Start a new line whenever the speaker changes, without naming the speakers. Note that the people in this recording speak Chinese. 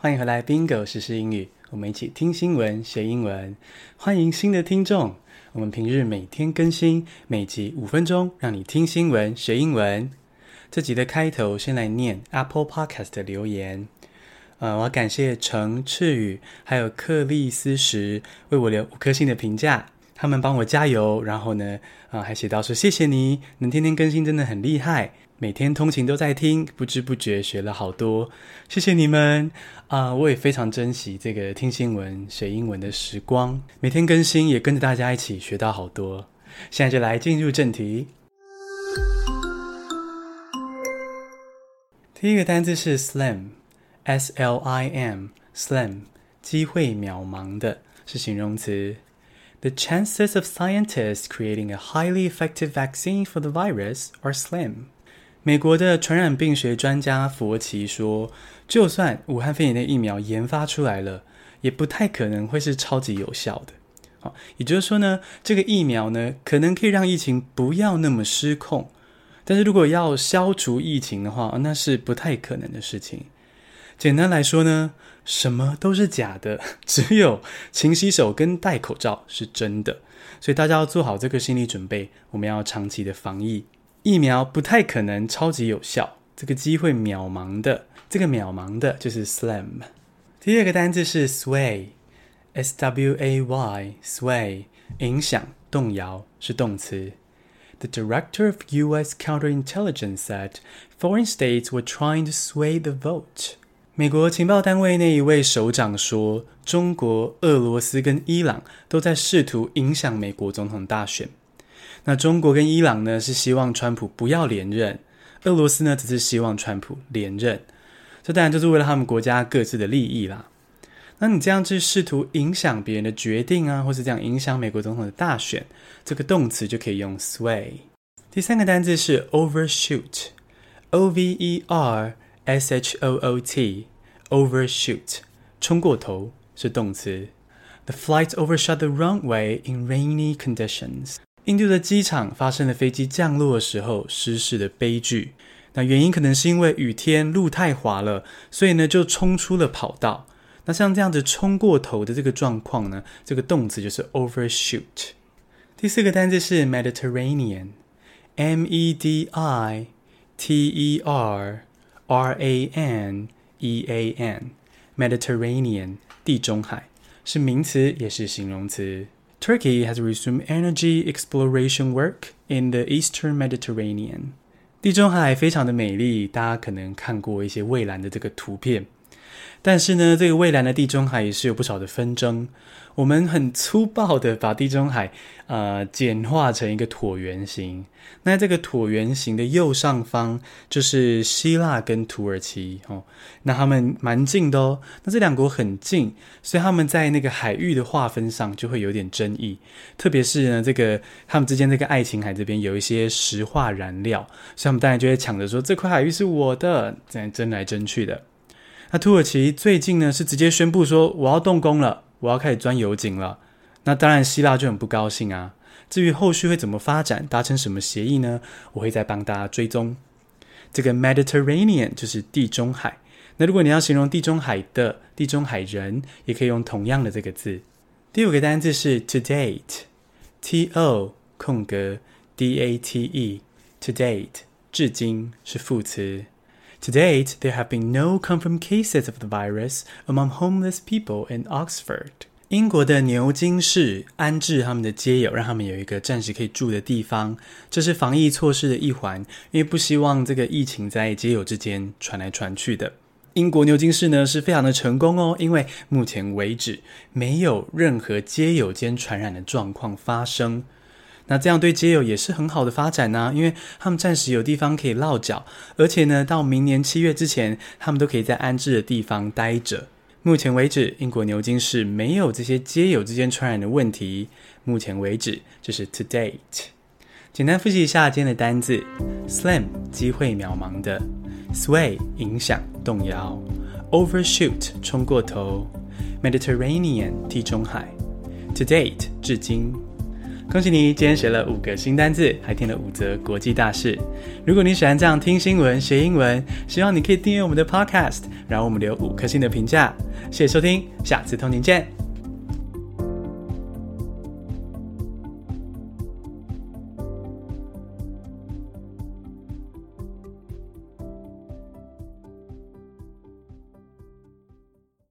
欢迎回来，Bingo 时英语，我们一起听新闻学英文。欢迎新的听众，我们平日每天更新，每集五分钟，让你听新闻学英文。这集的开头先来念 Apple Podcast 的留言。呃，我要感谢程赤宇还有克利斯石为我留五颗星的评价，他们帮我加油，然后呢，啊、呃，还写到说谢谢你，能天天更新真的很厉害。每天通勤都在听，不知不觉学了好多，谢谢你们啊！我也非常珍惜这个听新闻学英文的时光，每天更新也跟着大家一起学到好多。现在就来进入正题。第一个单字是 slim，S-L-I-M，slim，机会渺茫的，是形容词。The chances of scientists creating a highly effective vaccine for the virus are slim. 美国的传染病学专家佛奇说：“就算武汉肺炎的疫苗研发出来了，也不太可能会是超级有效的。好，也就是说呢，这个疫苗呢，可能可以让疫情不要那么失控，但是如果要消除疫情的话，那是不太可能的事情。简单来说呢，什么都是假的，只有勤洗手跟戴口罩是真的。所以大家要做好这个心理准备，我们要长期的防疫。”疫苗不太可能超级有效，这个机会渺茫的，这个渺茫的就是 slam。第二个单字是 sway，s w a y，sway，影响、动摇是动词。The director of U.S. counterintelligence said foreign states were trying to sway the vote。美国情报单位那一位首长说，中国、俄罗斯跟伊朗都在试图影响美国总统大选。那中国跟伊朗呢，是希望川普不要连任，俄罗斯呢只是希望川普连任，这当然就是为了他们国家各自的利益啦。那你这样去试图影响别人的决定啊，或是这样影响美国总统的大选，这个动词就可以用 sway。第三个单字是 overshoot，O V E R S H O O T，overshoot，冲过头是动词。The flight overshot the runway in rainy conditions。印度的机场发生了飞机降落的时候失事的悲剧。那原因可能是因为雨天路太滑了，所以呢就冲出了跑道。那像这样子冲过头的这个状况呢，这个动词就是 overshoot。第四个单字是 Mediterranean，M E D I T E R R A N E A N，Mediterranean 地中海是名词也是形容词。Turkey has resumed energy exploration work in the Eastern Mediterranean。地中海非常的美丽，大家可能看过一些蔚蓝的这个图片。 但是呢，这个蔚蓝的地中海也是有不少的纷争。我们很粗暴的把地中海呃简化成一个椭圆形。那这个椭圆形的右上方就是希腊跟土耳其哦，那他们蛮近的哦。那这两国很近，所以他们在那个海域的划分上就会有点争议。特别是呢，这个他们之间这个爱琴海这边有一些石化燃料，所以他们当然就会抢着说这块海域是我的，这样争来争去的。那土耳其最近呢是直接宣布说我要动工了，我要开始钻油井了。那当然希腊就很不高兴啊。至于后续会怎么发展，达成什么协议呢？我会再帮大家追踪。这个 Mediterranean 就是地中海。那如果你要形容地中海的地中海人，也可以用同样的这个字。第五个单字是 to date，T O 空格 D A T E，to date 至今是副词。To date, there have been no confirmed cases of the virus among homeless people in Oxford. 英国的牛津市安置他们的街友，让他们有一个暂时可以住的地方，这是防疫措施的一环，因为不希望这个疫情在街友之间传来传去的。英国牛津市呢是非常的成功哦，因为目前为止没有任何街友间传染的状况发生。那这样对街友也是很好的发展呢、啊，因为他们暂时有地方可以落脚，而且呢，到明年七月之前，他们都可以在安置的地方待着。目前为止，英国牛津市没有这些街友之间传染的问题。目前为止，就是 to date。简单复习一下今天的单字：slim 机会渺茫的，sway 影响动摇，overshoot 冲过头，Mediterranean 地中海，to date 至今。恭喜你，今天学了五个新单字，还听了五则国际大事。如果你喜欢这样听新闻学英文，希望你可以订阅我们的 Podcast，然后我们留五颗星的评价。谢谢收听，下次通勤见。